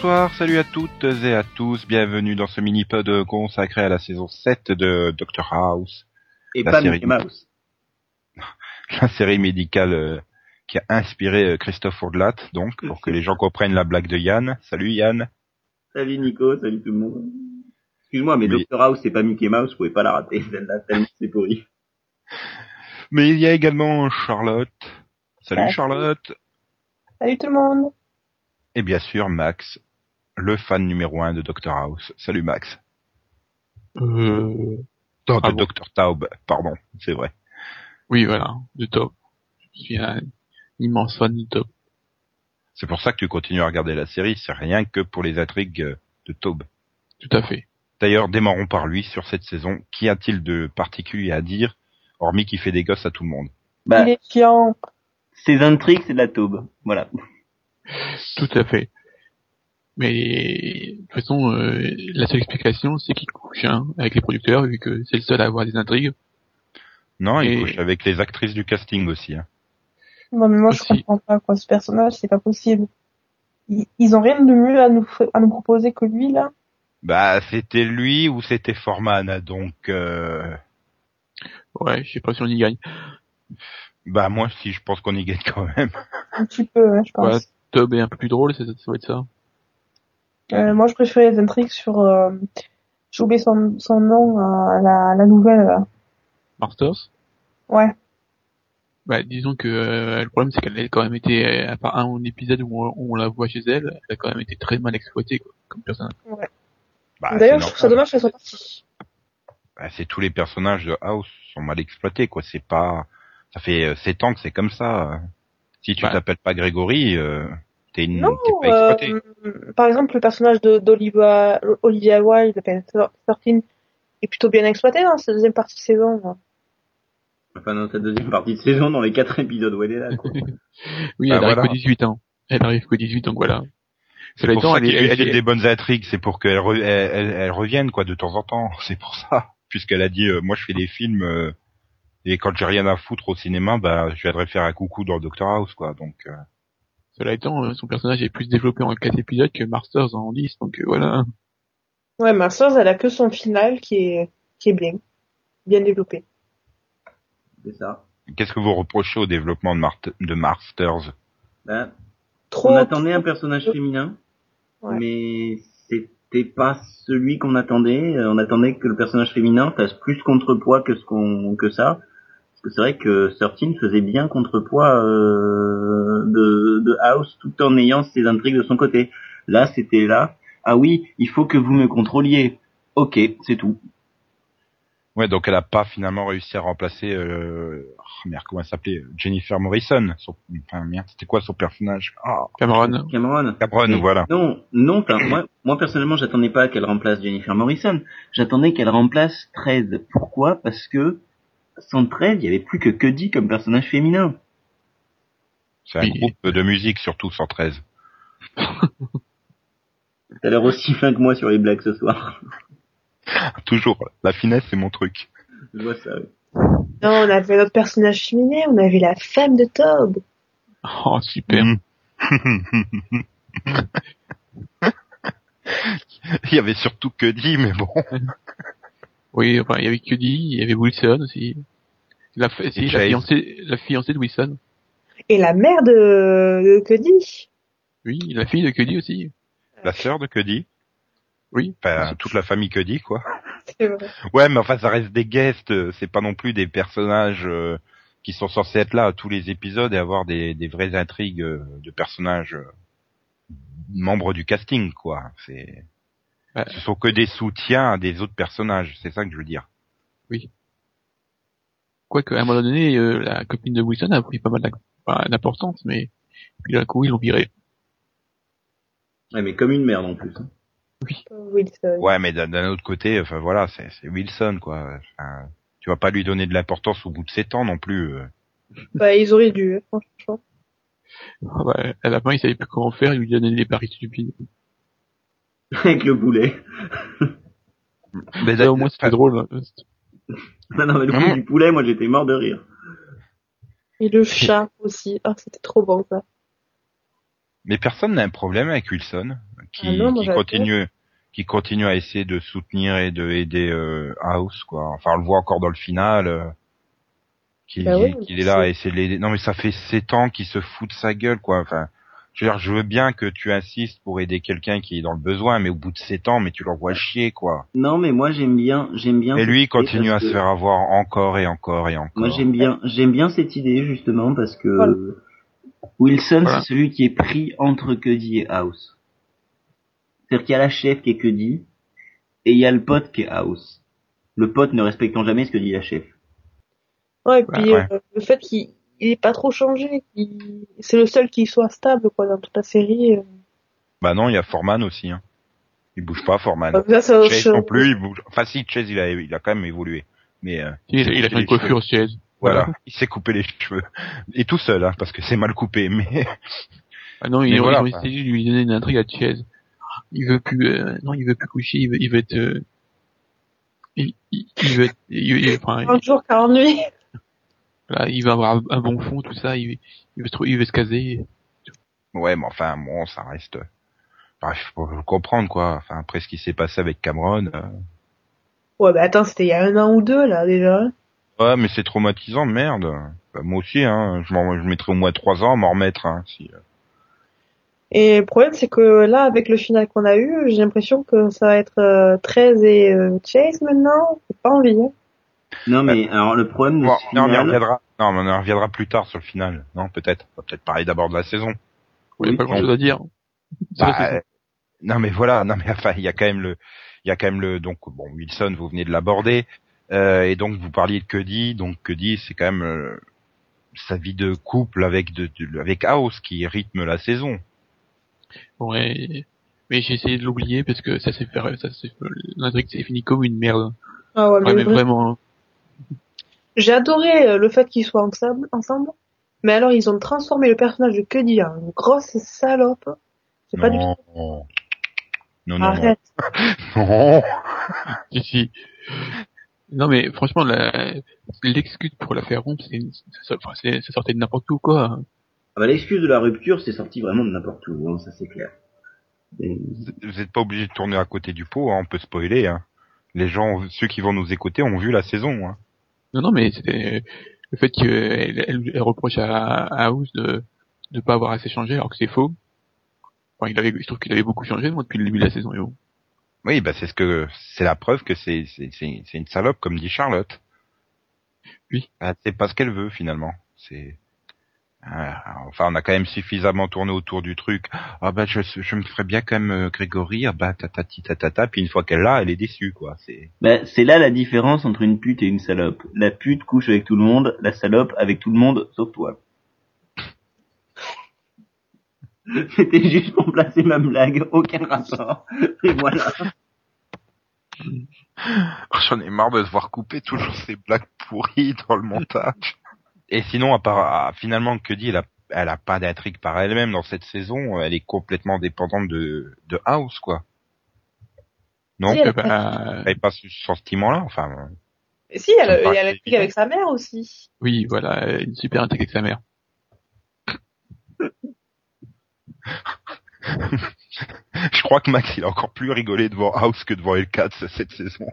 bonsoir, salut à toutes et à tous, bienvenue dans ce mini-pod consacré à la saison 7 de Doctor House. Et La pas série. Mickey Mouse. La série médicale euh, qui a inspiré euh, Christophe Ourdelat, donc, pour que les gens comprennent la blague de Yann. Salut Yann. Salut Nico, salut tout le monde. Excuse-moi, mais. Dr House c'est pas Mickey Mouse, vous pouvez pas la rater, celle-là, tellement c'est pourri. Mais il y a également Charlotte. Salut Salut. Charlotte. Salut tout le monde. Et bien sûr Max, le fan numéro un de Doctor House. Salut Max. Euh, Non, de Ah bon. Doctor Taub, pardon, c'est vrai. oui, voilà, de top. Je suis un immense fan de top. C'est pour ça que tu continues à regarder la série, c'est rien que pour les intrigues euh, de Taub. Tout à fait. D'ailleurs, démarrons par lui sur cette saison. Qu'y a-t-il de particulier à dire, hormis qu'il fait des gosses à tout le monde? Bah, Il est chiant. ces intrigues, c'est de la taube. Voilà. Tout à fait. Mais de toute façon, euh, la seule explication, c'est qu'il couche hein, avec les producteurs, vu que c'est le seul à avoir des intrigues. Non, il Et- couche avec les actrices du casting aussi. hein. Non, mais moi, je comprends pas, quoi. Ce personnage, c'est pas possible. Ils, ils ont rien de mieux à nous, à nous proposer que lui, là? Bah, c'était lui ou c'était Forman, donc... Euh... Ouais, je sais pas si on y gagne. Bah, moi, si, je pense qu'on y gagne quand même. Un petit peu, hein, je pense. Ouais. Tob est un peu plus drôle, ça, ça doit être ça. Euh, moi, je préférais les intrigues sur, euh, j'ai oublié son, son nom, euh, la, la nouvelle, là. Masters Ouais. bah, disons que euh, le problème c'est qu'elle a quand même été, euh, à part un épisode où on, où on la voit chez elle, elle a quand même été très mal exploitée quoi, comme personnage. Bah, D'ailleurs, je trouve ça dommage qu'elle soit partie. Bah, c'est tous les personnages de House sont mal exploités, quoi. C'est pas... Ça fait euh, sept ans que c'est comme ça. Si tu Bah. t'appelles pas Grégory, euh, t'es une... Non, t'es pas exploité. euh, par exemple, le personnage de- d'Olivia, Olivia Wilde, enfin, 13, est plutôt bien exploité dans cette deuxième partie de saison, là. Enfin, dans cette deuxième partie de saison, dans les quatre épisodes où elle est là, quoi. Oui, Bah, elle arrive voilà. qu'au 18 ans. Elle arrive qu'au 18 donc voilà. C'est pour ça elle qu'il est, elle, des bonnes intrigues, c'est pour qu'elles re- elles, elles- elles reviennent quoi de temps en temps. C'est pour ça, puisqu'elle a dit euh, moi je fais des films euh, et quand j'ai rien à foutre au cinéma, bah je viendrai faire un coucou dans Doctor House quoi. Donc euh, cela étant, euh, son personnage est plus développé en 4 épisodes que Masters en 10, donc euh, voilà. Ouais, Masters, elle a que son final qui est, qui est bien. Bien développé. C'est ça. qu'est-ce que vous reprochez au développement de, de Masters? Bah, Trop. on attendait un personnage féminin, Ouais. mais c'était pas celui qu'on attendait. On attendait que le personnage féminin fasse plus contrepoids que ce qu'on que ça. Que c'est vrai que 13 faisait bien contrepoids euh, de, de House tout en ayant ses intrigues de son côté. Là, c'était là. Ah oui, il faut que vous me contrôliez. Ok, c'est tout. Ouais, donc elle a pas finalement réussi à remplacer euh, oh, merde comment elle s'appelait Jennifer Morrison. Son, enfin merde, c'était quoi son personnage? Ah, Cameron, Cameron. Cameron, voilà. Non, non, enfin, moi, moi personnellement, j'attendais pas qu'elle remplace Jennifer Morrison. J'attendais qu'elle remplace 13. Pourquoi? Parce que sans 13, il y avait plus que Cuddy comme personnage féminin. C'est un Oui. groupe de musique surtout 113. T'as l'air aussi fin que moi sur les blagues ce soir. Toujours, la finesse c'est mon truc. Je vois ça. oui. Non, on avait notre personnage féminin, on avait la femme de Tob. oh super. Mm. Il y avait surtout que dit, mais bon. Oui, enfin, il y avait Cuddy, il y avait Wilson aussi. La, si, fiancée, la fiancée de Wilson. Et la mère de, de Cuddy. Oui, la fille de Cuddy aussi. La sœur de Cuddy. Oui. Enfin, toute la famille Cuddy, quoi. Vrai. Ouais, mais enfin, ça reste des guests. euh, C'est pas non plus des personnages euh, qui sont censés être là à tous les épisodes et avoir des, des vraies intrigues euh, de personnages euh, membres du casting, quoi. C'est. Ce sont que des soutiens à des autres personnages. C'est ça que je veux dire. Quoique, à un moment donné, euh, la copine de Wilson a pris pas mal d'importance, mais puis d'un coup, ils l'ont viré. Ouais, mais comme une merde en plus. hein. Wilson. Ouais, mais d'un autre côté, enfin voilà, c'est Wilson, quoi. Enfin, tu vas pas lui donner de l'importance au bout de sept ans non plus. euh. Bah, ils auraient dû, hein, franchement. Bah, à la fin, il savait plus comment faire, il lui donnait des paris stupides. Avec le boulet. Mais Là, au moins, c'était drôle. hein. Non, non, mais le coup du poulet, moi j'étais mort de rire. Et le chat aussi. Ah, c'était trop bon, ça. Mais personne n'a un problème avec Wilson, qui, Ah non, qui continue, qui continue à essayer de soutenir et de aider euh, House, quoi. Enfin, on le voit encore dans le final, euh, qu'il Bah oui, qu'il est là à essayer de l'aider. Non, mais ça fait sept ans qu'il se fout de sa gueule, quoi. Enfin, je veux dire, je veux bien que tu insistes pour aider quelqu'un qui est dans le besoin, mais au bout de sept ans, mais tu l'envoies chier, quoi. Non, mais moi j'aime bien, j'aime bien. Et lui, il continue à se faire avoir encore et encore et encore. Moi j'aime bien, j'aime bien cette idée justement parce que Voilà. Wilson Voilà. c'est celui qui est pris entre Cuddy et House. C'est-à-dire qu'il y a la chef qui est Cuddy et il y a le pote qui est House. Le pote ne respectant jamais ce que dit la chef. Ouais, et puis ouais. euh, le fait qu'il il est pas trop changé, qu'il- c'est le seul qui soit stable quoi dans toute la série. euh. Bah non, il y a Foreman aussi, hein. Il bouge pas, Foreman. Donc ça, ça Chase non plus, il bouge. Enfin si, Chase, il a, il a quand même évolué. Mais euh, Il, il a fait les une coiffure chaise. voilà, il s'est coupé les cheveux. Et tout seul, hein, parce que c'est mal coupé. Mais Ah non, Mais ils ont, voilà, essayé de lui donner une intrigue à Chaise. Il veut plus, euh, non, il veut plus coucher, il veut, il veut être, euh, il, il, il veut être, il, il- enfin, 40 jours, 40 nuits. Voilà, il veut avoir un, bon fond, tout ça, il, il veut se, trouver- il veut se caser. ouais, mais enfin, bon, ça reste. Bref, faut le comprendre quoi. Enfin, après ce qui s'est passé avec Cameron. euh, Ouais, bah attends, c'était il y a un an ou deux là déjà. Ouais, mais c'est traumatisant, merde. Bah, moi aussi, hein. Je, je mettrais au moins trois ans à m'en remettre. Hein, si, euh. Et le problème, c'est que là, avec le final qu'on a eu, j'ai l'impression que ça va être euh, 13 et euh, Chase maintenant. J'ai pas envie. Hein. Non mais alors le problème de Bon, ce non, mais on final, reviendra. Non, mais on en reviendra plus tard sur le final. Non, peut-être. On va peut-être parler d'abord de la saison. Il n'y Oui, a pas grand chose à dire. Bah, euh, non mais voilà, non mais enfin il y a quand même le, il y a quand même le donc bon Wilson vous venez de l'aborder euh, et donc vous parliez de Cuddy donc Cuddy c'est quand même euh, sa vie de couple avec de, de- avec House qui rythme la saison. ouais. Mais j'ai essayé de l'oublier parce que ça s'est fait, ça s'est fait, l'intrigue s'est fini comme une merde. Ah ouais, mais Ouais, mais vrai- vraiment, hein. J'ai adoré euh, le fait qu'ils soient ensemble, ensemble. Mais alors, ils ont transformé le personnage de Cuddy en une grosse salope. C'est pas du non. tout. non non non Arrête. non. si, si. Non mais franchement, la- l'excuse pour la faire rompre, c'est, ça, enfin, c'est- ça sortait de n'importe où quoi. ah bah, l'excuse de la rupture c'est sorti vraiment de n'importe où, hein, ça c'est clair. Et- Vous n'êtes pas obligé de tourner à côté du pot, hein, on peut spoiler. Hein. Les gens, ceux qui vont nous écouter, ont vu la saison. Hein. Non, non, mais c'était le fait qu'elle elle, elle reproche à, à House de de pas avoir assez changé, alors que c'est faux. Enfin, il avait, je trouve qu'il avait beaucoup changé moi depuis le début de la saison. Et bon. Oui, bah c'est ce que c'est la preuve que c'est c'est une salope comme dit Charlotte. Oui. Ah, c'est pas ce qu'elle veut finalement. C'est enfin on a quand même suffisamment tourné autour du truc. Ah bah je je me ferais bien quand même euh, Grégory. Ah bah tatati tatata. Puis une fois qu'elle l'a, elle est déçue quoi. C'est Bah, c'est là la différence entre une pute et une salope. La pute couche avec tout le monde, la salope avec tout le monde sauf toi. C'était juste pour placer ma blague, aucun rapport. Et voilà. Oh, J'en ai marre de se voir couper toujours ces blagues pourries dans le montage. Et sinon, à part, finalement, que dit, elle a, elle a pas d'intrigue par elle-même dans cette saison. Elle est complètement dépendante de, de House, quoi. Non, Si, elle Euh, a pas- elle ce sentiment-là. Enfin, euh, Et si, elle, y paraît a évident. avec sa mère aussi. oui, voilà, une super intrigue avec sa mère. je crois que Max, il a encore plus rigolé devant House que devant L4 cette saison.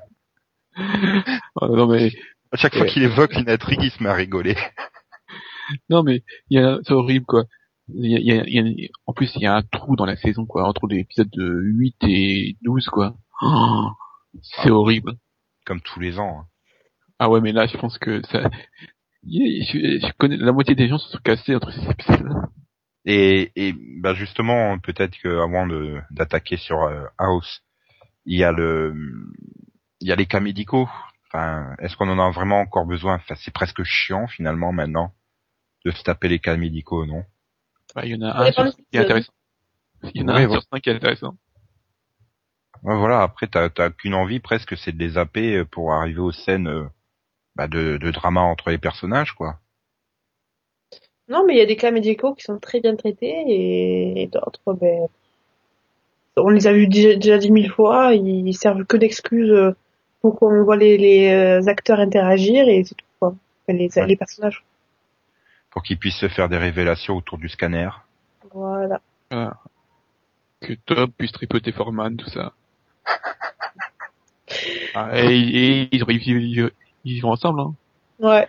Oh, non mais, À chaque fois qu'il évoque une intrigue, il se met à rigoler. non mais, il y a, c'est horrible quoi. Il y a, il y a- il y a- en plus, il y a un trou dans la saison quoi, entre les épisodes de 8 et 12 quoi. Oh, c'est horrible. Comme tous les ans. hein. Ah ouais, mais là, je pense que ça, je, je connais la moitié des gens se sont cassés entre ces épisodes. Et, et bah justement, peut-être que avant de d'attaquer sur euh, House, il y a le, il y a les cas médicaux. Enfin, est-ce qu'on en a vraiment encore besoin? Enfin, c'est presque chiant finalement maintenant de se taper les cas médicaux, non? Bah, il y en a un sur cinq qui est intéressant. Il y en a Ouais, un voilà. sur cinq qui est intéressant. Ouais, Voilà. Après, t'as t'as qu'une envie presque, c'est de les zapper pour arriver aux scènes euh, bah, de, de drama entre les personnages, quoi. Non, mais il y a des cas médicaux qui sont très bien traités et, et d'autres, ben, on les a vus déjà, déjà dix mille fois, ils servent que d'excuses pour qu'on voit les, les euh, acteurs interagir et c'est tout quoi. Enfin, les, Ouais. les personnages. Pour qu'ils puissent se faire des révélations autour du scanner. Voilà. Voilà. Que Top puisse tripoter Foreman, tout ça. Ah, et, et ils, ils, ils, ils vont ensemble, hein. Ouais.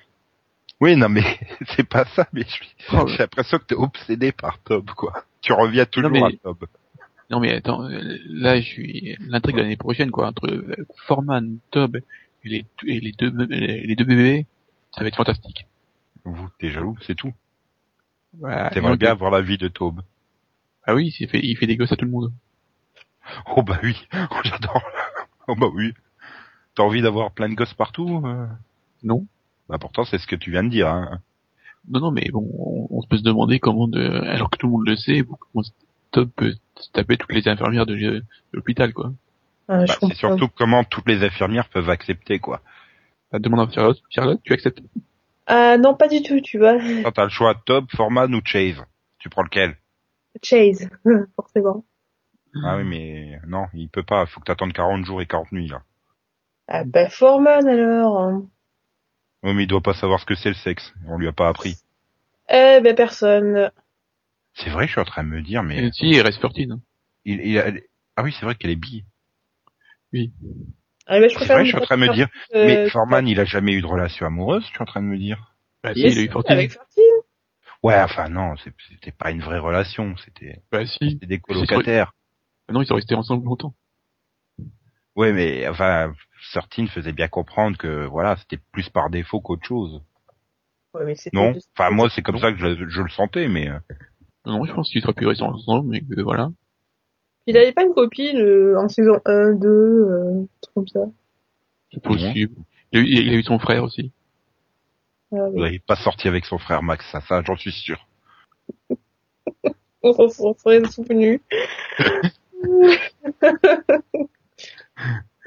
Oui, non, mais c'est pas ça, mais Oh, j'ai l'impression que t'es obsédé par Tob, quoi. Tu reviens toujours mais- à Tob. Non mais attends, là je suis l'intrigue de l'année prochaine quoi entre euh, Foreman, Tob et les et les deux les deux bébés, ça va être fantastique. Vous, t'es jaloux, c'est tout. Voilà. Et T'aimerais bien voir la vie de Tob. Ah oui, il fait il fait des gosses à tout le monde. Oh bah oui, oh, j'adore. Oh bah oui. T'as envie d'avoir plein de gosses partout euh? Non. Bah pourtant c'est ce que tu viens de dire. Hein. Non non mais bon, on, on peut se demander comment de alors que tout le monde le sait, Tob peut taper toutes les infirmières de, de l'hôpital quoi. Ah, Bah, c'est surtout comment toutes les infirmières peuvent accepter quoi. Bah, demande à Charlotte, Charlotte, tu acceptes? Ah non, pas du tout, tu vois. Quand t'as le choix Tob, Foreman ou Chase, tu prends lequel? Chase, forcément. Ah oui mais non, il peut pas, faut que t'attendes 40 jours et 40 nuits là. Ah ben Foreman alors. Oui mais il doit pas savoir ce que c'est le sexe, on lui a pas appris. Eh ben personne. C'est vrai, je suis en train de me dire mais Et Si, il reste 14. hein. il, il a- Ah oui, c'est vrai qu'elle est bi. Ah ben je C'est vrai, je suis en train de me dire euh, mais Foreman, il a jamais eu de relation amoureuse, je suis en train de me dire? Bah si, il a eu si, 14. avec Fortune. Ouais, enfin non, c'est- c'était pas une vraie relation, c'était Bah si. c'était des colocataires. Non, ils sont restés ensemble longtemps. Ouais, mais enfin, Certine faisait bien comprendre que voilà, c'était plus par défaut qu'autre chose. Ouais, mais Non Enfin, moi, c'est comme Non. ça que je, je le sentais, mais euh, Non, je pense qu'ils seraient pu rester ensemble, mais que voilà. Il avait pas une copine euh, en saison 1, 2, euh, comme ça? C'est possible. Il a, eu, il a eu son frère aussi. Ah, il oui. n'est pas sorti avec son frère Max, ça, ça, j'en suis sûr. On s'en serait souvenu.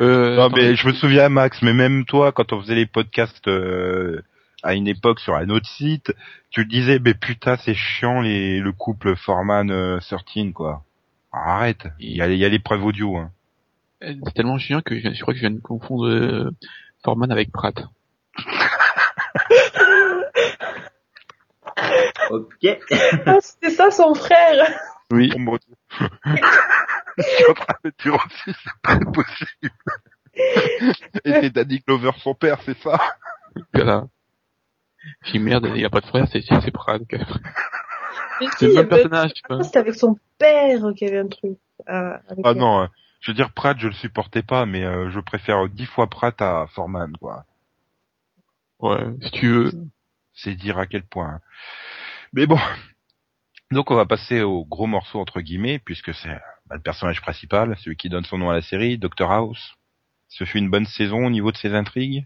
Euh, Non, mais je me souviens, Max, mais même toi, quand on faisait les podcasts euh, à une époque sur un autre site, tu disais, mais putain, c'est chiant les, le couple Foreman-Certine, quoi. Arrête, il y a, il y a les preuves audio. Hein. C'est tellement chiant que je, je crois que je viens de confondre euh, Foreman avec Pratt. Ok. Ah, c'était ça son frère. Oui. Oh mon Dieu. je suis en train de dire aussi, c'est pas possible. Et c'est Danny Glover son père, c'est ça? Voilà. Puis merde, il a pas de frère, c'est c'est Pratt. Mais C'est le même personnage, tu vois. C'était avec son père qu'il y avait un truc. Ah, avec Ah non, euh, je veux dire Pratt, je le supportais pas, mais euh, je préfère dix fois Pratt à Foreman, quoi. Ouais, si tu veux. C'est dire à quel point. hein. Mais bon. Donc on va passer au gros morceau entre guillemets, puisque c'est bah, le personnage principal, celui qui donne son nom à la série, Dr House. Ce fut une bonne saison au niveau de ses intrigues?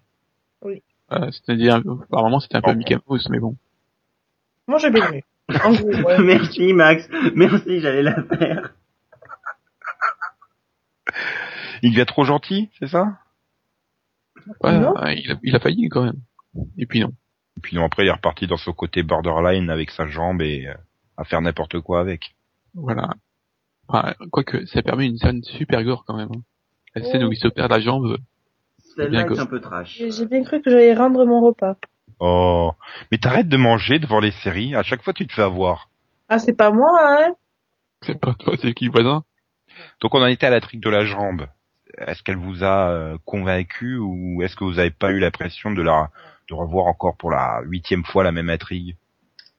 Euh, C'est-à-dire, par moment c'était un peu Bon. Mickey Mouse, mais bon. Moi, j'ai bien aimé. En gros, ouais. Merci Max. Merci, j'allais la faire. Il devient trop gentil, c'est ça? Ouais, Non. ouais, il, a, il a failli quand même. Et puis non. Et puis non, après il est reparti dans son côté borderline avec sa jambe et euh, à faire n'importe quoi avec. Voilà. Enfin, quoique, ça permet une scène super gore quand même. hein. La scène Oh. où il se perd la jambe. Celle-là Bien est un peu trash. J'ai bien cru que j'allais rendre mon repas. Oh, mais t'arrêtes de manger devant les séries. À chaque fois tu te fais avoir. Ah, c'est pas moi, hein C'est pas toi, c'est qui voisin? Donc on en était à la trique de la jambe. Est-ce qu'elle vous a euh, convaincu ou est-ce que vous avez pas eu l'impression de la de revoir encore pour la huitième fois la même intrigue?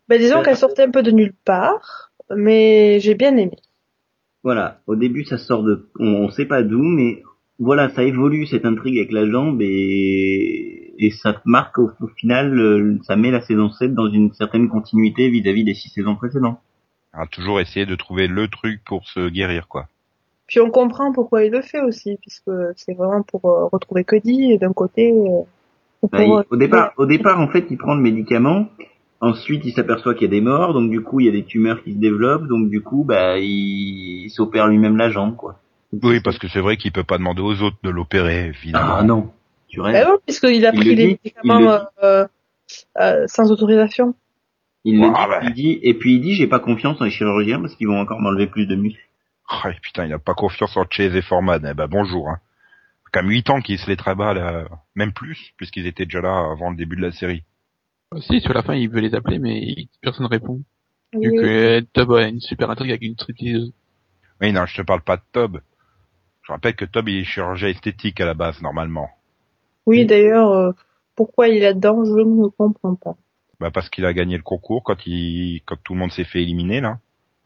Bah, disons qu'elle sortait un peu de nulle part, mais j'ai bien aimé. Voilà. Au début, ça sort de, on, on sait pas d'où, mais voilà, ça évolue cette intrigue avec la jambe et et ça marque au, au final, euh, ça met la saison 7 dans une certaine continuité vis-à-vis des six saisons précédentes. On a toujours essayé de trouver le truc pour se guérir quoi. Puis on comprend pourquoi il le fait aussi, puisque c'est vraiment pour euh, retrouver Cody, et d'un côté, euh, Bah, il- au départ, au départ, en fait, il prend le médicament. Ensuite, il s'aperçoit qu'il y a des morts, donc du coup, il y a des tumeurs qui se développent, donc du coup, bah, il, il s'opère lui-même la jambe, quoi. Oui, parce que c'est vrai qu'il peut pas demander aux autres de l'opérer, évidemment. Ah non, tu rêves. Bah non, puisqu'il a Il pris le les dit, médicaments le euh, euh, sans autorisation. Il le Ah, dit, bah. il dit, et puis il dit, j'ai pas confiance en les chirurgiens parce qu'ils vont encore m'enlever plus de muscles. Oh, putain, il a pas confiance en Chase et Foreman. Eh ben bonjour. Hein. Quand même 8 ans qu'ils se les travaillent, euh, même plus, puisqu'ils étaient déjà là avant le début de la série. Si, sur la fin, il veut les appeler, mais personne répond. Vu Oui. que euh, Tob a une super intrigue avec une striptease. Oui, non, je te parle pas de Tob. Je rappelle que Tob il est chirurgien esthétique à la base normalement. Oui, d'ailleurs, euh, pourquoi il est là-dedans, je ne comprends pas. Bah parce qu'il a gagné le concours quand il quand tout le monde s'est fait éliminer là.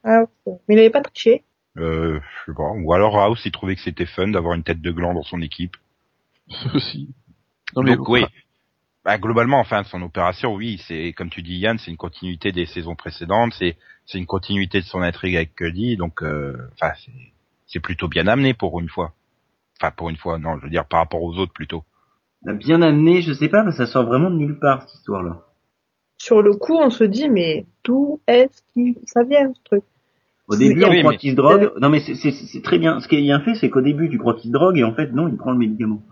Ah, ok. Mais il n'avait pas triché. Euh, je sais pas. Ou alors House il trouvait que c'était fun d'avoir une tête de gland dans son équipe. aussi. Non mais Donc oui. Bah, globalement, enfin, son opération, oui, c'est comme tu dis, Yann, c'est une continuité des saisons précédentes, c'est c'est une continuité de son intrigue avec Cuddy, donc euh, enfin, c'est c'est plutôt bien amené pour une fois. Enfin, pour une fois, non, je veux dire par rapport aux autres plutôt. Bien amené, je sais pas, mais ça sort vraiment de nulle part cette histoire-là. Sur le coup, on se dit, mais d'où est-ce que ça vient, ce truc? Au début, on Oui, croit mais- qu'il se drogue. Non, mais c'est- très bien. Ce qui est bien fait, c'est qu'au début, tu crois qu'il se drogue et en fait, non, il prend le médicament.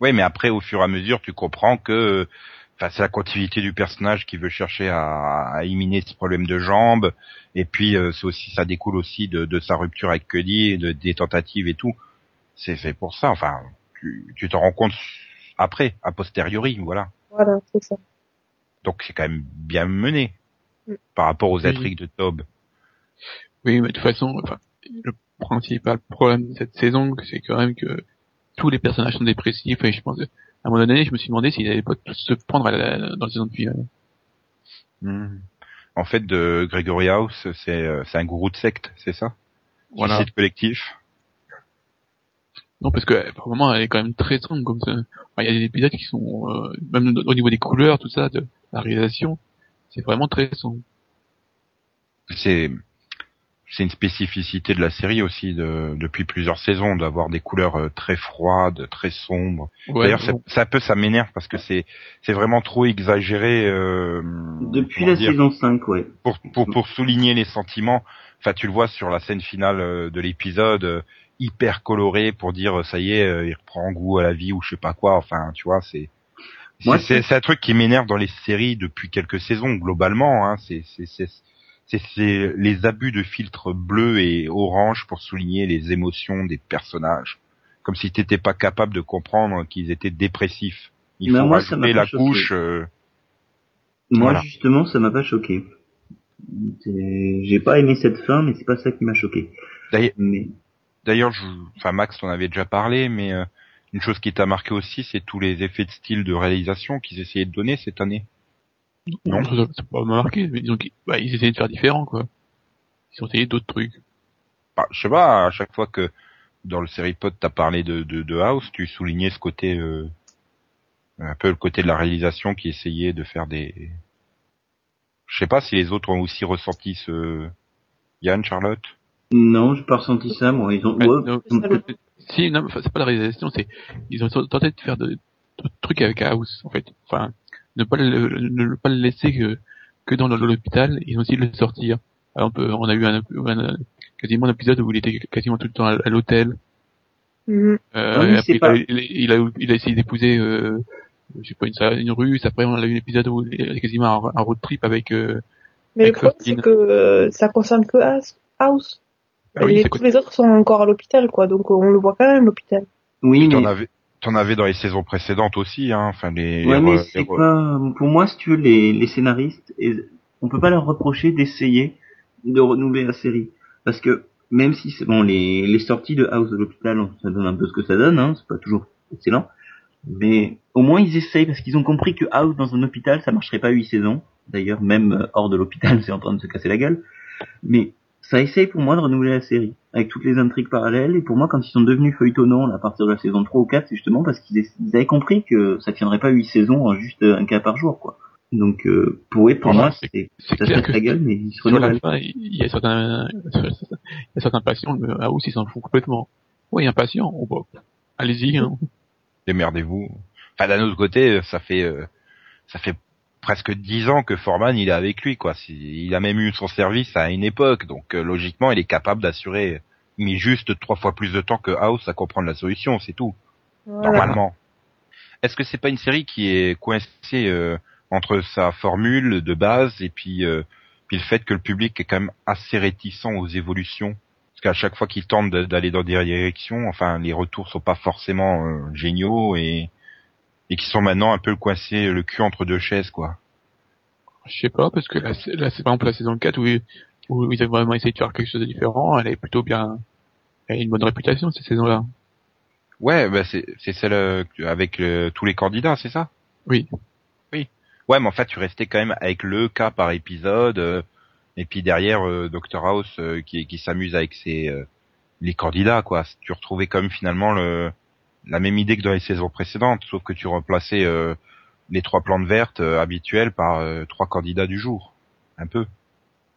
Oui, mais après, au fur et à mesure, tu comprends que, enfin, c'est la continuité du personnage qui veut chercher à, à éliminer ce problème de jambes, et puis euh, c'est aussi, ça découle aussi de, de sa rupture avec Cuddy, de, des tentatives et tout. C'est fait pour ça. Enfin, tu tu t'en rends compte après, a posteriori, voilà. Voilà, c'est ça. Donc c'est quand même bien mené Mm. par rapport aux Oui. intrigues de Tob. Oui, mais de toute façon, enfin, le principal problème de cette saison, c'est quand même que tous les personnages sont dépressifs et je pense, à un moment donné, je me suis demandé s'ils allaient pas tous se prendre à la- dans la saison de finale. Mm. En fait, de Gregory House, c'est euh, c'est un gourou de secte, c'est ça? Voilà. Suicide collectif? Non, parce que par moment, elle est quand même très sombre comme ça. Enfin, Il y a des épisodes qui sont, euh, même au niveau des couleurs, tout ça, de la réalisation, c'est vraiment très sombre. c'est c'est une spécificité de la série aussi de, depuis plusieurs saisons d'avoir des couleurs euh, très froides, très sombres. Ouais, D'ailleurs, ça, bon. ça peut ça m'énerve parce que c'est c'est vraiment trop exagéré. euh, Depuis la dire, saison 5, ouais. pour, pour pour souligner les sentiments. Enfin, tu le vois sur la scène finale euh, de l'épisode, euh, hyper coloré pour dire ça y est, il reprend goût à la vie ou je sais pas quoi. Enfin, tu vois, c'est Moi, c'est- c'est c'est un truc qui m'énerve dans les séries depuis quelques saisons globalement. Hein, c'est c'est les abus de filtres bleus et orange pour souligner les émotions des personnages, comme si t'étais pas capable de comprendre qu'ils étaient dépressifs. Il faut moi, ça m'a rajouter pas la choqué. couche. euh, Moi, Voilà. justement, ça m'a pas choqué. J'ai pas aimé cette fin, mais c'est pas ça qui m'a choqué. D'ailleurs, Mais je, enfin Max, t'en avait déjà parlé, mais euh, une chose qui t'a marqué aussi, c'est tous les effets de style de réalisation qu'ils essayaient de donner cette année. Non. Ça, peut pas me marquer, mais disons qu'ils bah, ils essayaient de faire différent, quoi. Ils ont essayé d'autres trucs. Bah, je sais pas, à chaque fois que dans le série pod t'as parlé de, de, de House, tu soulignais ce côté, euh, un peu le côté de la réalisation qui essayait de faire des. Je sais pas si les autres ont aussi ressenti ce. Yann, Charlotte? non, j'ai pas ressenti ça, moi. Ils ont, Ouais, ouais, non, ils ont ça, peut-être- Si, non, c'est pas la réalisation, c'est ils ont tenté de faire de- d'autres trucs avec House, en fait. Enfin, ne pas le, ne pas le laisser que, que dans l'hôpital, ils ont essayé de le sortir. Alors, on, peut, on a eu un, un- quasiment un épisode où il était quasiment tout le temps à, à l'hôtel. Mhm. Euh, Oui, c'est il, a, il, a, il a- il a essayé d'épouser, euh, je sais pas, une, une russe. Après, on a eu un épisode où il a quasiment un, un road trip avec. Euh, Mais le Avec problème, Faustine. c'est que euh, ça concerne que House. Ah oui, Et c'est tous les autres sont encore à l'hôpital, quoi. Donc on le voit quand même, l'hôpital. oui, mais, t'en avais dans les saisons précédentes aussi, hein. Enfin les. ouais, les mais c'est pas, pour moi, si tu veux, les, les scénaristes, et on peut pas leur reprocher d'essayer de renouveler la série. Parce que, même si c'est bon, les, les sorties de House de l'hôpital, ça donne un peu ce que ça donne, hein, c'est pas toujours excellent. Mais, au moins, ils essayent parce qu'ils ont compris que House dans un hôpital, ça marcherait pas huit saisons. D'ailleurs, même euh, hors de l'hôpital, c'est en train de se casser la gueule. Mais, ça essaye pour moi de renouveler la série. Avec toutes les intrigues parallèles. Et pour moi, quand ils sont devenus feuilletonnants, là, à partir de la saison 3 ou 4, c'est justement parce qu'ils avaient compris que ça tiendrait pas huit saisons en juste un cas par jour, quoi. Donc, euh, pour eux, pour moi, c'est- ça se la gueule, mais ils se renouvellent. il y a certains, il y a certains patients, le House, ils s'en font complètement. Oui, un patient, on va, allez-y, hein. démerdez-vous. Enfin, d'un autre côté, ça fait euh, ça fait presque dix ans que Foreman il est avec lui, quoi. Il a même eu son service à une époque, donc euh, logiquement, il est capable d'assurer, mais juste trois fois plus de temps que House à comprendre la solution, c'est tout. Voilà. Normalement. Est-ce que c'est pas une série qui est coincée euh, entre sa formule de base et puis euh, puis le fait que le public est quand même assez réticent aux évolutions? Parce qu'à chaque fois qu'il tente d'aller dans des directions, enfin les retours sont pas forcément euh, géniaux et et qui sont maintenant un peu coincés le cul entre deux chaises quoi. Je sais pas, parce que là, c'est là, c'est par exemple la saison 4 où, où ils ont vraiment essayé de faire quelque chose de différent. Elle est plutôt bien, elle a une bonne réputation cette saison-là. Ouais, bah c'est c'est celle euh, avec euh, tous les candidats, c'est ça? Oui. Ouais, mais en fait, tu restais quand même avec le cas par épisode, euh, et puis derrière euh, Dr House euh, qui qui s'amuse avec ses euh, les candidats, quoi. Tu retrouvais quand même finalement le la même idée que dans les saisons précédentes, sauf que tu remplaçais euh, les trois plantes vertes euh, habituelles par euh, trois candidats du jour, un peu.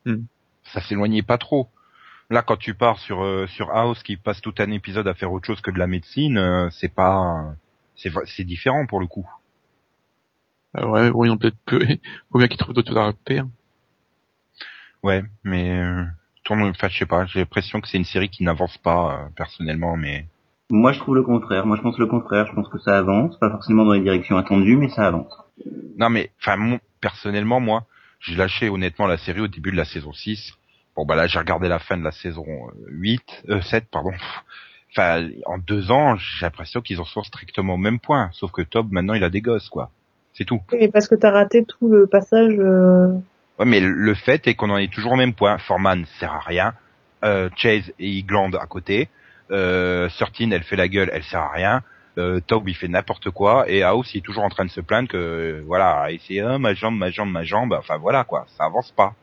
Hmm. Ça s'éloignait pas trop. Là, quand tu pars sur euh, sur House qui passe tout un épisode à faire autre chose que de la médecine, euh, c'est pas c'est c'est différent pour le coup. Euh, ouais, bon, ils ont peut-être peu, faut bien qu'ils trouvent d'autres choses à faire. Ouais, mais euh, tourne, enfin, je sais pas, j'ai l'impression que c'est une série qui n'avance pas euh, personnellement, mais Moi, je trouve le contraire. Moi, je pense le contraire. Je pense que ça avance, pas forcément dans les directions attendues, mais ça avance. non, mais enfin, mon- personnellement, moi, j'ai lâché honnêtement la série au début de la saison 6. Bon, bah là, j'ai regardé la fin de la saison euh, 8, euh, 7, pardon. Enfin, en deux ans, j'ai l'impression qu'ils en sont strictement au même point, sauf que Tob maintenant, il a des gosses, quoi. C'est tout. Oui, mais parce que t'as raté tout le passage. euh, Ouais, mais le fait est qu'on en est toujours au même point. Foreman sert à rien. Euh, Chase et il glande à côté. Euh, Surtine, elle fait la gueule, elle sert à rien. Euh, Tob, il fait n'importe quoi. Et House, il est toujours en train de se plaindre que, euh, voilà, et c'est ah, ma jambe, ma jambe, ma jambe. Enfin voilà quoi, ça avance pas.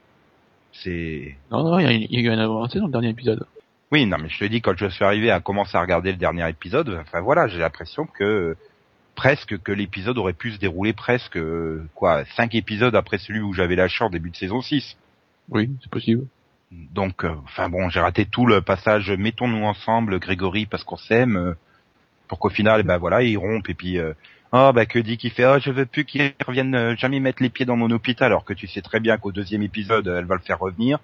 C'est. Non, non, il y, a- il y a eu un avancé dans le dernier épisode. Oui, non, mais je te dis, quand je suis arrivé à commencer à regarder le dernier épisode, enfin voilà, j'ai l'impression que presque que l'épisode aurait pu se dérouler presque euh, quoi cinq épisodes après celui où j'avais lâché en début de saison 6. Oui, c'est possible. Donc, euh, enfin bon, j'ai raté tout le passage. Mettons-nous ensemble, Grégory, parce qu'on s'aime, euh, pour qu'au final, ben voilà, ils rompent et puis, euh, oh bah que dit qu'il fait, oh je veux plus qu'il revienne euh, jamais mettre les pieds dans mon hôpital, alors que tu sais très bien qu'au deuxième épisode, elle va le faire revenir,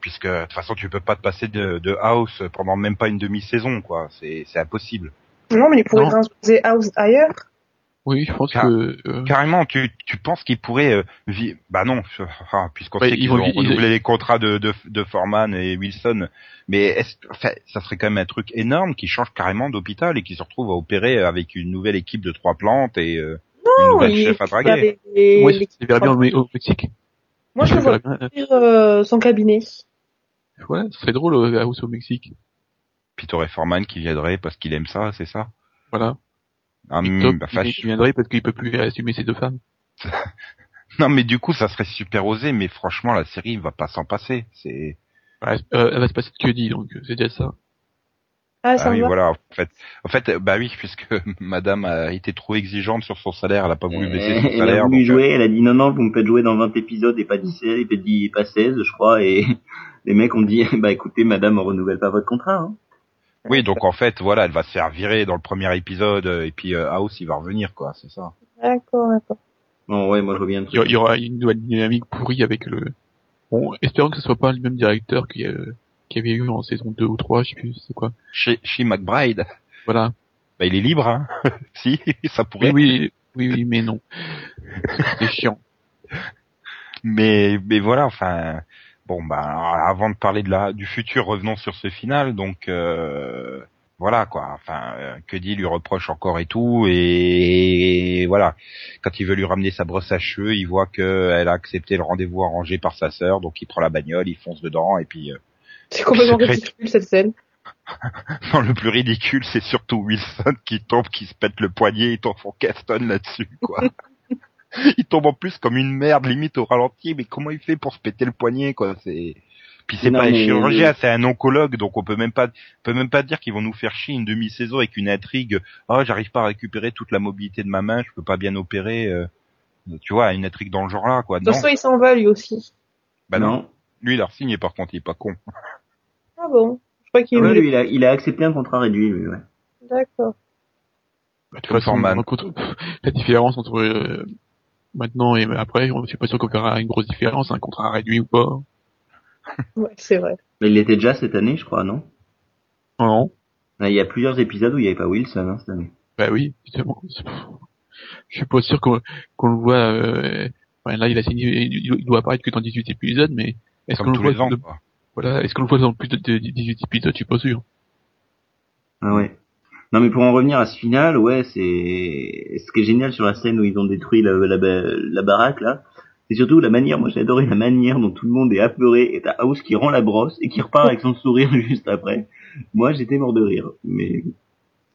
puisque de toute façon, tu peux pas te passer de, de House pendant même pas une demi-saison, quoi. C'est c'est impossible. Non, mais il pourrait Non. transposer House ailleurs. Oui, je pense Car- que, euh, Carrément, tu, tu penses qu'ils pourraient euh, vi- bah non, enfin, puisqu'on Ouais, sait ils qu'ils vont- ils- renouvelé les contrats de, de, de Foreman et Wilson, mais est-ce, enfin, ça serait quand même un truc énorme qui change carrément d'hôpital et qui se retrouve à opérer avec une nouvelle équipe de trois plantes et euh, une nouvelle il- chef à draguer. les- les- c'est bien au, au Mexique. Moi, je le vois bien, euh, son cabinet. ouais, ce serait drôle, euh, House au Mexique. Puis t'aurais Foreman qui viendrait parce qu'il aime ça, c'est ça? Voilà. Ah, Et hum, Top, bah, il je- viendrait parce qu'il peut plus assumer ses deux femmes. Non, mais du coup, ça serait super osé, mais franchement, la série va pas s'en passer. C'est Ouais, euh, elle va se passer de que dit, donc euh, c'est déjà ça. Ah, ça Ah oui, va. voilà. En fait, en fait, euh, bah oui, puisque Madame a été trop exigeante sur son salaire, elle a pas voulu baisser son elle a salaire. voulu donc, euh, jouer, elle a dit non, non, vous me faites jouer dans 20 épisodes et pas 17, et pas 10, pas 16, je crois, et les mecs ont dit, bah écoutez, madame, on renouvelle pas votre contrat, hein. Oui, donc en fait, voilà, elle va se faire virer dans le premier épisode, euh, et puis euh, House, il va revenir, quoi, c'est ça. D'accord, d'accord. Bon, ouais, moi je le Il y aura- une nouvelle dynamique pourrie avec le... Bon, espérons que ce soit pas le même directeur qu'il y, a- qu'il y avait eu en saison 2 ou 3, je sais plus, c'est quoi. Chez, chez McBride, Voilà. bah il est libre, hein. si, ça pourrait. Oui, oui, oui, oui, mais non. C'est chiant. Mais, mais voilà, enfin, bon, bah, avant de parler de la, du futur, revenons sur ce final, donc, euh, voilà, quoi, enfin, euh, que dit lui reproche encore et tout, et, voilà, quand il veut lui ramener sa brosse à cheveux, il voit qu'elle a accepté le rendez-vous arrangé par sa sœur, donc il prend la bagnole, il fonce dedans, et puis, euh, C'est complètement ridicule cette scène. non, le plus ridicule, c'est surtout Wilson qui tombe, qui se pète le poignet, il tombe en castonne là-dessus, quoi. il tombe en plus comme une merde, limite au ralenti, mais comment il fait pour se péter le poignet, quoi, c'est... Puis c'est pas un mais- chirurgien, c'est un oncologue, donc on peut même pas, on peut même pas dire qu'ils vont nous faire chier une demi-saison avec une intrigue. Oh, j'arrive pas à récupérer toute la mobilité de ma main, je peux pas bien opérer. euh, tu vois, une intrigue dans le genre là, quoi. De toute façon, il s'en va lui aussi. bah non. non. Lui, il a signé par contre, il est pas con. Ah bon? Je crois qu'il Ouais, voulait- lui, il a, il a accepté un contrat réduit, lui, ouais. D'accord. Bah, la différence entre euh, maintenant et après, on suis pas sûr qu'on verra une grosse différence, un contrat réduit ou pas. Ouais, c'est vrai. Mais il l'était déjà cette année, je crois, non? Non. Il y a plusieurs épisodes où il n'y avait pas Wilson, hein, cette année. Bah oui, justement. Je suis pas sûr qu'on le voit. Euh... enfin, là, il a signé, il doit apparaître que dans 18 épisodes, mais est-ce qu'on le voit ans, de- voilà, est-ce qu'on le voit dans plus de, de- 18 épisodes Je suis pas sûr. Ah ouais. Non, mais pour en revenir à ce final, ouais, c'est, ce qui est génial sur la scène où ils ont détruit la, la, ba- la baraque, là, Et surtout la manière, moi j'ai adoré la manière dont tout le monde est apeuré et t'as House qui rend la brosse et qui repart avec son sourire juste après. Moi j'étais mort de rire. Mais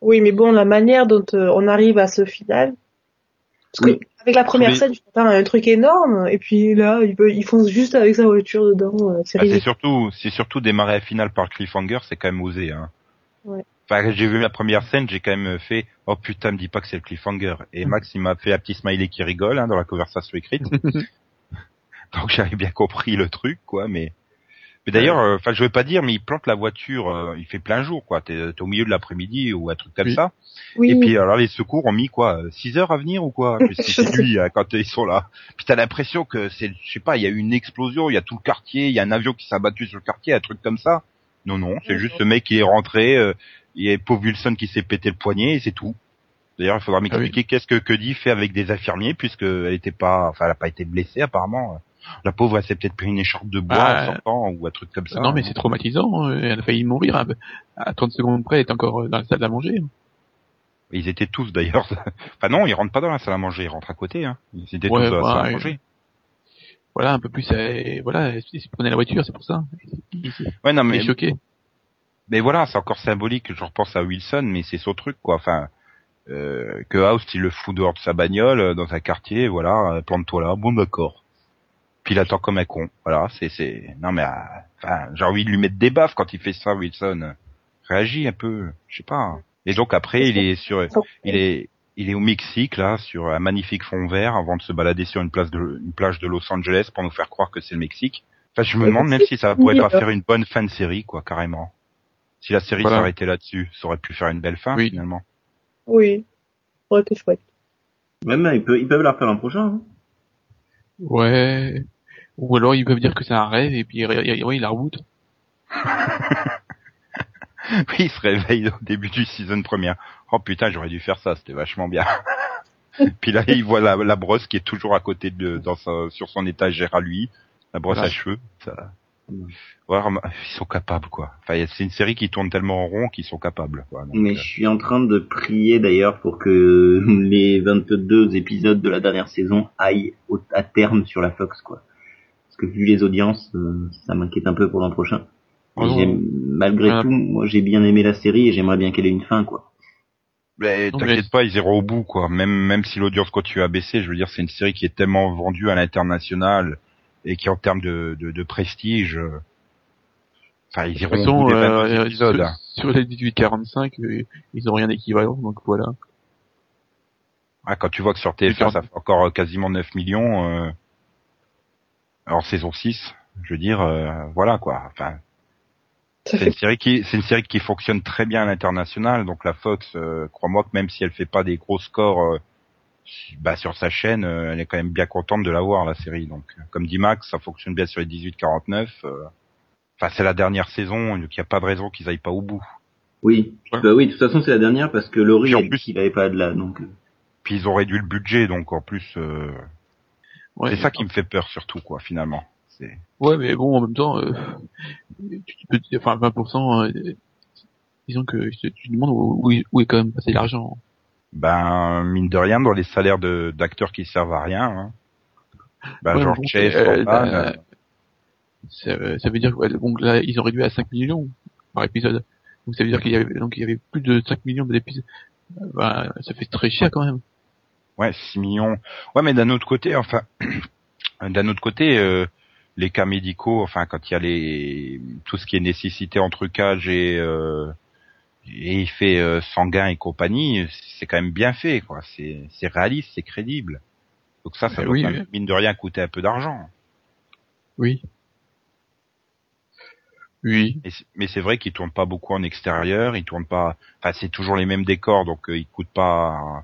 Oui, mais bon, la manière dont euh, on arrive à ce final. Parce Oui. que avec la première Mais- scène, tu t'attends à un truc énorme, et puis là, il, peut, il fonce juste avec sa voiture dedans. euh, C'est Ah, c'est surtout, c'est surtout démarrer la finale par cliffhanger, c'est quand même osé. Hein. Ouais. Enfin, j'ai vu la première scène, j'ai quand même fait, oh putain, me dis pas que c'est le cliffhanger. Et Max, il m'a fait un petit smiley qui rigole hein, dans la conversation écrite. Donc j'avais bien compris le truc, quoi. Mais, mais d'ailleurs, euh, enfin, je veux pas dire, mais il plante la voiture, euh, il fait plein jour, quoi. T'es t'es au milieu de l'après-midi ou un truc comme Oui. ça. Oui, Et puis alors les secours ont mis quoi, 6 heures à venir ou quoi c'est lui hein, quand ils sont là. Puis t'as l'impression que c'est, je sais pas, il y a eu une explosion, il y a tout le quartier, il y a un avion qui s'est abattu sur le quartier, un truc comme ça. Non non, c'est juste ce mec qui est rentré, euh, il y a pauvre Wilson qui s'est pété le poignet et c'est tout. D'ailleurs, il faudra m'expliquer qu'est-ce que Cuddy fait avec des infirmiers puisque elle était pas, enfin, elle a pas été blessée apparemment. La pauvre, elle s'est peut-être pris une écharpe de bois Ah, en sortant ou un truc comme ça. non, mais c'est traumatisant. euh, Elle a failli mourir. hein. À 30 secondes près, elle est encore euh, dans la salle à manger. Ils étaient tous d'ailleurs. enfin non, ils rentrent pas dans la salle à manger, ils rentrent à côté. Hein. Ils étaient Ouais, tous dans la salle à manger. Voilà, un peu plus. euh, voilà, il se prenait la voiture, c'est pour ça. Ouais, non mais choqué. Mais voilà, c'est encore symbolique. Je repense à Wilson, mais c'est son truc, quoi. Enfin, euh, que House, il le fout dehors de sa bagnole euh, dans un quartier, voilà, euh, plante-toi là, bon d'accord. Puis il attend comme un con. Voilà, c'est, c'est, non mais, euh, enfin, j'ai envie de lui mettre des baffes quand il fait ça, Wilson. Réagis un peu, je sais pas. Et donc après, il est sur, il est, il est au Mexique là, sur un magnifique fond vert, avant de se balader sur une place de, une plage de Los Angeles pour nous faire croire que c'est le Mexique. Enfin, je me demande même si ça pourrait pas faire une bonne fin de série, quoi, carrément. Si la série Voilà. s'arrêtait là-dessus, ça aurait pu faire une belle fin Oui. finalement. Oui, ça aurait été chouette. même ils peuvent, ils peuvent la refaire l'an prochain. hein. Ouais. Ou alors ils peuvent dire que c'est un rêve et puis il- il- ouais, il la reboot. Oui, il se réveille au début du season première. Oh putain, j'aurais dû faire ça, c'était vachement bien. Puis là, il voit la, la brosse qui est toujours à côté de, dans sa, sur son étagère à lui, la brosse Voilà. à cheveux. Ça... Ils sont capables, quoi. Enfin, c'est une série qui tourne tellement en rond qu'ils sont capables, quoi. Donc, Mais euh, je suis en train de prier d'ailleurs pour que les 22 épisodes de la dernière saison aillent au- à terme sur la Fox, quoi. Parce que vu les audiences, euh, ça m'inquiète un peu pour l'an prochain. Oh malgré tout, moi j'ai bien aimé la série et j'aimerais bien qu'elle ait une fin, quoi. Mais t'inquiète pas, ils iront au bout, quoi. Même même si l'audience continue à baisser, je veux dire, c'est une série qui est tellement vendue à l'international et qui en termes de, de, de prestige, euh, enfin, ils iront au façon, bout des euh, 22 épisodes. sur, sur les 1845, euh, ils ont rien d'équivalent, donc voilà. Ah, quand tu vois que sur TF1, ça fait encore euh, quasiment 9 millions, euh, alors saison 6, je veux dire, euh, voilà, quoi. Enfin, c'est une série qui, c'est une série qui fonctionne très bien à l'international, donc la Fox, euh, crois-moi que même si elle fait pas des gros scores, euh, bah, sur sa chaîne, euh, elle est quand même bien contente de l'avoir, la série. Donc, euh, comme dit Max, ça fonctionne bien sur les 18-49. euh, Enfin, c'est la dernière saison, donc il n'y a pas de raison qu'ils aillent pas au bout. Oui. Ouais. Bah oui, de toute façon c'est la dernière parce que Laurie en plus- qu'il avait pas de là, donc. Puis ils ont réduit le budget, donc en plus, euh, Ouais, c'est ça qui me fait peur surtout, quoi, finalement. C'est Ouais, mais bon, en même temps, euh, tu peux, enfin, 20%, euh, disons que tu te demandes où, où est- où est quand même passé l'argent. Ben, mine de rien, dans les salaires de d'acteurs qui servent à rien, hein. Ben, Ouais, genre bon, Chase, euh, Orban, euh, euh, ça, veut dire bon, là, ils ont réduit à 5 millions par épisode. Donc ça veut dire qu'il y avait, donc il y avait plus de 5 millions d'épisodes. Ben, ça fait très cher quand même. ouais, 6 millions. Ouais, mais d'un autre côté, enfin, d'un autre côté, euh, les cas médicaux, enfin, quand il y a les tout ce qui est nécessité en trucage et et effets euh, sanguins et compagnie, c'est quand même bien fait, quoi. C'est c'est réaliste, c'est crédible. Donc ça, ça doit oui, quand oui. même, mine de rien coûter un peu d'argent. Oui. Oui. Mais c'est- Mais c'est vrai qu'ils tournent pas beaucoup en extérieur, ils tournent pas. Enfin, c'est toujours les mêmes décors, donc euh, ils coûtent pas.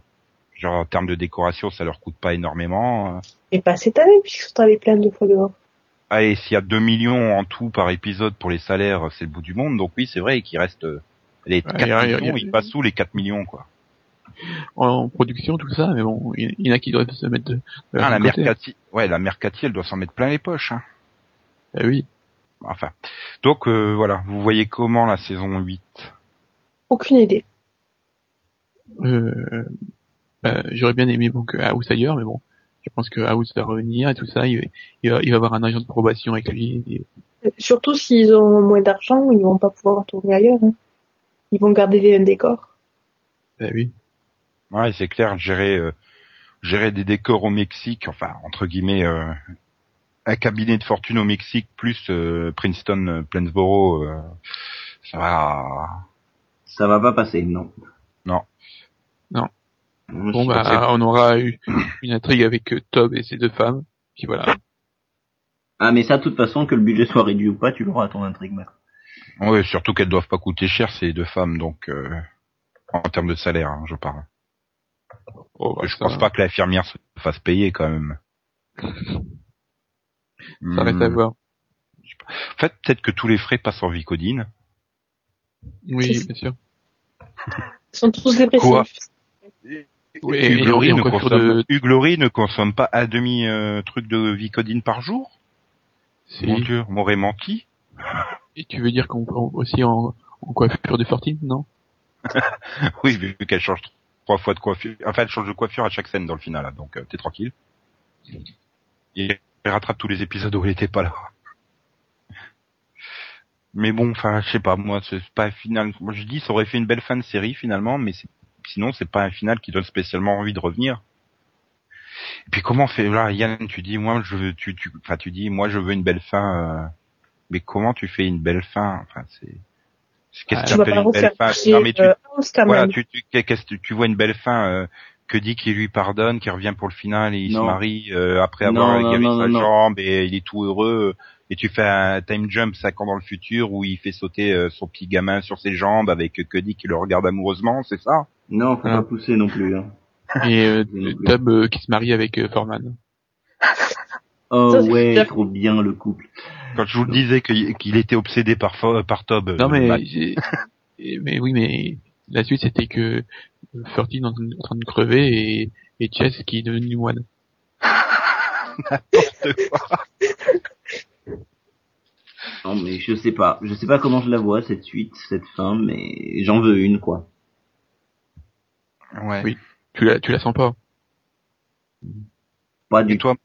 Genre en termes de décoration, ça leur coûte pas énormément. euh. Et pas cette année, puisqu'ils sont allés plein de fois dehors. Allez, s'il y a 2 millions en tout par épisode pour les salaires, c'est le bout du monde. Donc oui, c'est vrai qu'il reste euh, les 4 Ouais, y a- y a- millions, ils passent sous les 4 millions quoi. En, production, tout ça, mais bon, il y en a qui doivent se mettre de, de Ah, la. Mercati, ouais, la Mercati, elle doit s'en mettre plein les poches. Hein. Ah oui. Enfin, donc euh, voilà, vous voyez comment la saison 8 Aucune idée. Euh, bah, j'aurais bien aimé donc House ailleurs, mais bon, Je pense que House va revenir et tout ça. Il, il, va, il va avoir un agent de probation avec lui. et- Surtout s'ils ont moins d'argent, ils vont pas pouvoir tourner ailleurs. hein. Ils vont garder les décors. bah oui. Ouais, c'est clair, gérer euh, gérer des décors au Mexique, enfin entre guillemets euh, un cabinet de fortune au Mexique plus euh, Princeton euh, Plainsboro, euh, ça va. Ça va pas passer, non. Non. Non. Je Bon bah on aura eu une intrigue avec euh, Tob et ses deux femmes. Puis voilà. Ah, mais ça, de toute façon, que le budget soit réduit ou pas, tu l'auras à ton intrigue, mec. Ouais, surtout qu'elles doivent pas coûter cher ces deux femmes, donc euh, en termes de salaire, hein, je parle. Oh, bah, je pense pas que l'infirmière se fasse payer quand même. Ça reste à Hmm. voir. En fait, peut-être que tous les frais passent en Vicodine. Oui, C'est- bien sûr. Ils sont tous dépressifs. Quoi Oui, consomme, de- ne consomme pas un demi euh, truc de Vicodine par jour? Si. Mon Dieu, m'aurait menti. Et tu veux dire qu'on on- aussi en, en coiffure de Fortine, non? Oui, vu qu'elle change trois fois de coiffure. Enfin, elle change de coiffure à chaque scène dans le final, là, donc euh, t'es tranquille. Et elle rattrape tous les épisodes où elle était pas là. Mais bon, enfin, je sais pas, moi, c'est pas un final. Moi, je dis, ça aurait fait une belle fin de série finalement, mais sinon, c'est pas un final qui donne spécialement envie de revenir. Et puis comment on fait là, Yann, tu dis, moi, je veux, tu, tu, enfin, tu dis, moi, je veux une belle fin. euh, mais comment tu fais une belle fin Enfin, c'est. Qu'est-ce Ah, que Tu pas une belle fin? Non, mais tu, euh, voilà, tu, tu, qu'est-ce que tu vois une belle fin euh, que dit qu'il lui pardonne, qu'il revient pour le final et il Non. se marie euh, après avoir non, gavé non, sa non, non. jambe et il est tout heureux et tu fais un time jump 5 ans dans le futur où il fait sauter euh, son petit gamin sur ses jambes avec Cuddy qui le regarde amoureusement, c'est ça? Non, faut Ah. pas pousser non plus, hein. Et euh, euh, qui se marie avec euh, Foreman. Oh Ça, c'est ouais, trop bien, le couple. Quand je vous le disais qu'il qu'il était obsédé par Fo- par Tob. Non euh, mais bah, j'ai- et- mais oui mais la suite c'était que Fortine en, en train de crever et, et Chess qui est devenu moine. Non, mais je sais pas. Je sais pas comment je la vois, cette suite, cette fin, mais j'en veux une, quoi. ouais. Oui. Tu la tu la sens pas Pas du toi,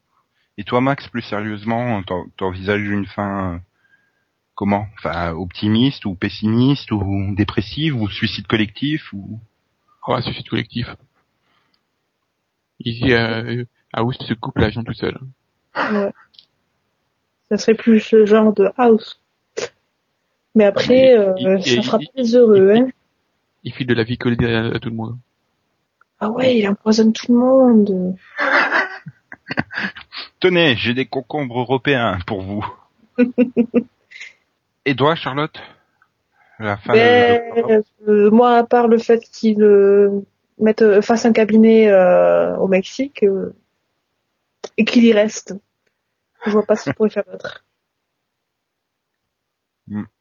et toi Max, plus sérieusement, t'en- t'envisages une fin euh, comment? Enfin, optimiste ou pessimiste ou dépressive ou suicide collectif ou? Oh, un suicide collectif. Ici euh, House se coupe l'agent tout seul. Ouais. Ça serait plus le genre de House. Mais après, Il- euh, il- ça il- fera il- les heureux, hein. Il file de la vie collée à, à tout le monde. Ah ouais, il empoisonne tout le monde. Tenez, j'ai des concombres européens pour vous. Et toi, Charlotte? La fin Ben, de... euh, moi, à part le fait qu'il euh, mette, euh, fasse un cabinet euh, au Mexique euh, et qu'il y reste, je vois pas ce qu'il pourrait faire d'autre.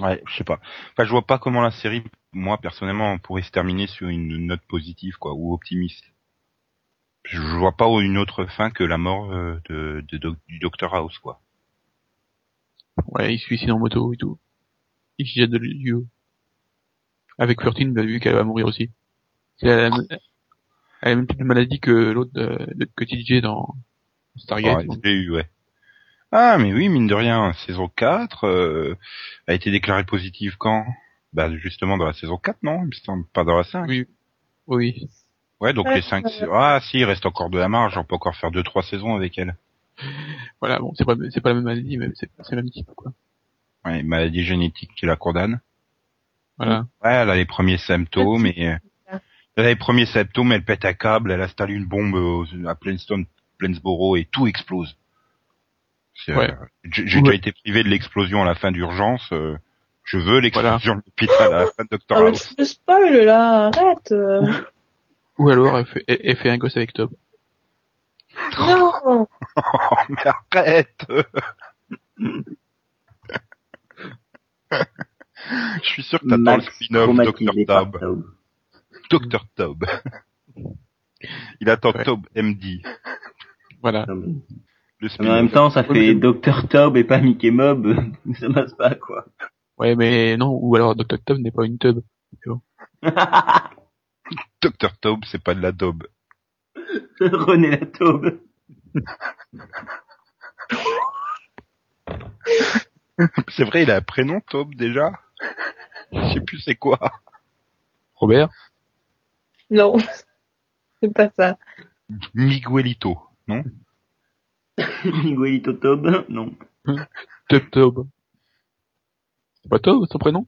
Ouais, je sais pas. Enfin, je vois pas comment la série, moi personnellement, pourrait se terminer sur une note positive, quoi, ou optimiste. Je vois pas une autre fin que la mort euh, de, de, doc- du Dr House, quoi. Ouais, il se suicide en moto et tout. Il se jette de haut. Avec Fortine, bah, vu qu'elle va mourir aussi. C'est la, elle a la même type de maladie que l'autre, euh, de- que TJ dans Stargate. Ouais, l'ai eu, ouais. Ah, mais oui, mine de rien, saison 4 euh, a été déclarée positive quand? Bah, justement dans la saison 4, non? Il me semble pas dans la 5. Oui. Oui. Ouais, donc les 5... euh, Ah, si, il reste encore de la marge, on peut encore faire deux trois saisons avec elle. Voilà, bon, c'est pas, c'est pas la même maladie, mais c'est, c'est le même type, quoi. Ouais, maladie génétique qui la condamne. Voilà. Ouais, elle a les premiers symptômes et euh, elle a les premiers symptômes, elle pète un câble, elle installe une bombe au- à Plainston, Plainsboro et tout explose. C'est, Ouais. euh, J'ai Ouais. déjà été privé de l'explosion à la fin d'urgence. euh, je veux l'explosion de l'hôpital à la fin de Dr Ah, mais House. tu me spoil là, arrête. Ou alors, elle fait, elle, fait un gosse avec Tob. Non. Oh, mais arrête Je suis sûr que t'attends le spin-off Dr Tob. Dr Tob. Il attend Ouais. Tob MD. Voilà. Le en même temps, ça fait Dr Tob et pas Mickey Mob. ça passe pas, quoi. Ouais, mais non, ou alors Dr. Tob n'est pas une tub. Dr Tob, c'est pas de la daube. René Lataube. C'est vrai, il a un prénom, Taube, déjà Je sais plus c'est quoi. Robert? Non, c'est pas ça. Miguelito, non? Miguelito Taube, non. Tub Tob. C'est pas Tob, son prénom?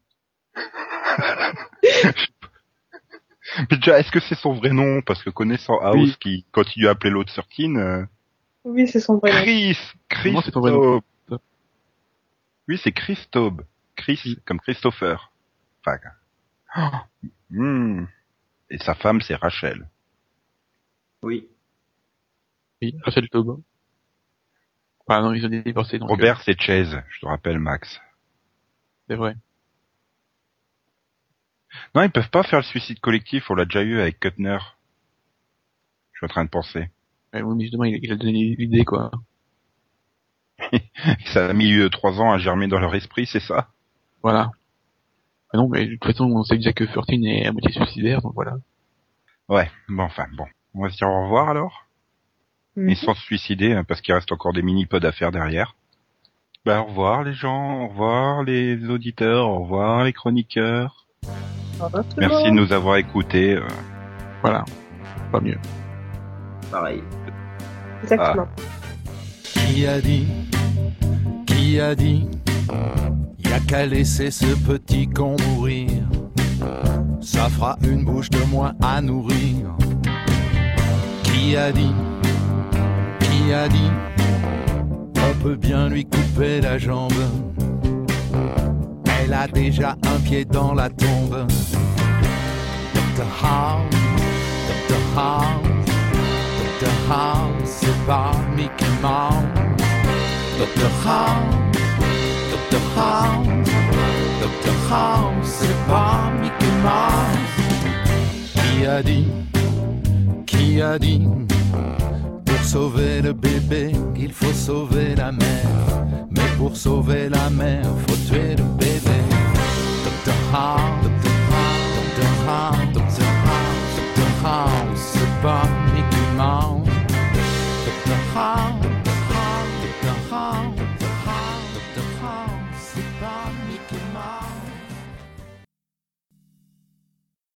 Mais déjà, est-ce que c'est son vrai nom Parce que connaissant House Oui. qui continue à appeler l'autre 13, euh, Oui, c'est son vrai nom. Chris Chris Comment c'est ton vrai nom Taube. Oui, c'est Chris Taube. Chris, Oui. comme Christopher. Enfin, oh, hmm. Et sa femme, c'est Rachel. Oui. Oui, Rachel Tob. Ah non, ils ont divorcé, donc. euh, Robert, c'est Chase, je te rappelle, Max. C'est vrai. Non, ils peuvent pas faire le suicide collectif, on l'a déjà eu avec Kuttner. Je suis en train de penser. Ouais, oui, mais justement, il, il a donné l'idée, quoi. Ça a mis euh, trois ans à germer dans leur esprit, c'est ça? Voilà. Ah non, mais de toute façon, on sait déjà que Fortune est à moitié suicidaire, donc voilà. Ouais, bon, enfin, bon. On va se dire au revoir alors? Mhm. Et sans se suicider, hein, parce qu'il reste encore des mini-pods à faire derrière. Bah, au revoir les gens, au revoir les auditeurs, au revoir les chroniqueurs. Au revoir tout le Merci de nous avoir écoutés. euh, Voilà. Pas mieux. Pareil. Exactement. Qui a dit Qui a dit Y a qu'à laisser ce petit con mourir. Ça fera une bouche de moins à nourrir. Qui a dit Qui a dit On peut bien lui couper la jambe. Elle a déjà un pied dans la tombe. Dr. House, Dr. House. Dr. House, c'est pas Mickey Mouse. Dr. House, Dr. House, Dr. House, c'est pas Mickey Mouse. Qui a dit, qui a dit, pour sauver le bébé, il faut sauver la mère. Pour sauver la mer, faut tuer le bébé. Dr. House, Dr. House, Dr. House, Dr. House, Dr. House,